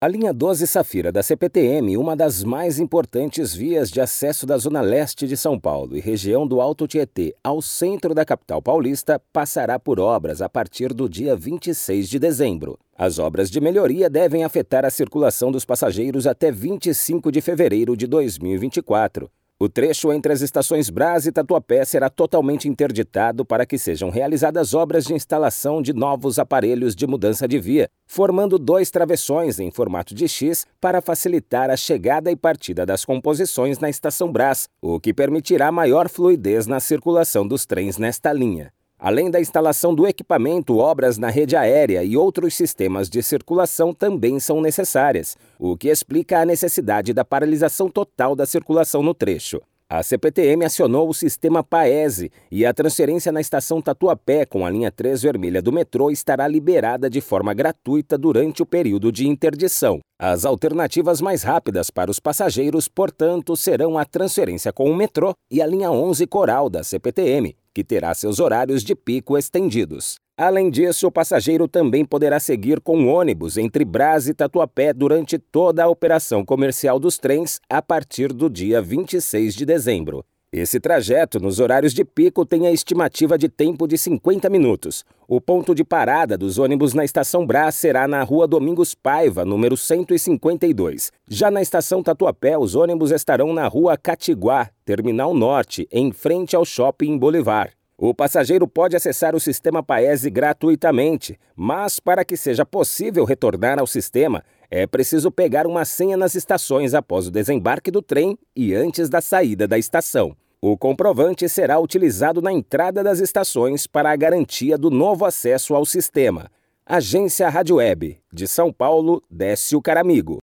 A linha 12 Safira da CPTM, uma das mais importantes vias de acesso da zona leste de São Paulo e região do Alto Tietê ao centro da capital paulista, passará por obras a partir do dia 26 de dezembro. As obras de melhoria devem afetar a circulação dos passageiros até 25 de fevereiro de 2024. O trecho entre as estações Brás e Tatuapé será totalmente interditado para que sejam realizadas obras de instalação de novos aparelhos de mudança de via, formando dois travessões em formato de X para facilitar a chegada e partida das composições na estação Brás, o que permitirá maior fluidez na circulação dos trens nesta linha. Além da instalação do equipamento, obras na rede aérea e outros sistemas de circulação também são necessárias, o que explica a necessidade da paralisação total da circulação no trecho. A CPTM acionou o sistema Paese e a transferência na estação Tatuapé com a linha 3 vermelha do metrô estará liberada de forma gratuita durante o período de interdição. As alternativas mais rápidas para os passageiros, portanto, serão a transferência com o metrô e a linha 11 Coral da CPTM, que terá seus horários de pico estendidos. Além disso, o passageiro também poderá seguir com ônibus entre Brás e Tatuapé durante toda a operação comercial dos trens a partir do dia 26 de dezembro. Esse trajeto, nos horários de pico, tem a estimativa de tempo de 50 minutos. O ponto de parada dos ônibus na estação Brás será na rua Domingos Paiva, número 152. Já na estação Tatuapé, os ônibus estarão na rua Catiguá, Terminal Norte, em frente ao Shopping Bolivar. O passageiro pode acessar o sistema Paese gratuitamente, mas para que seja possível retornar ao sistema, é preciso pegar uma senha nas estações após o desembarque do trem e antes da saída da estação. O comprovante será utilizado na entrada das estações para a garantia do novo acesso ao sistema. Agência Rádio Web, de São Paulo, Décio Caramigo.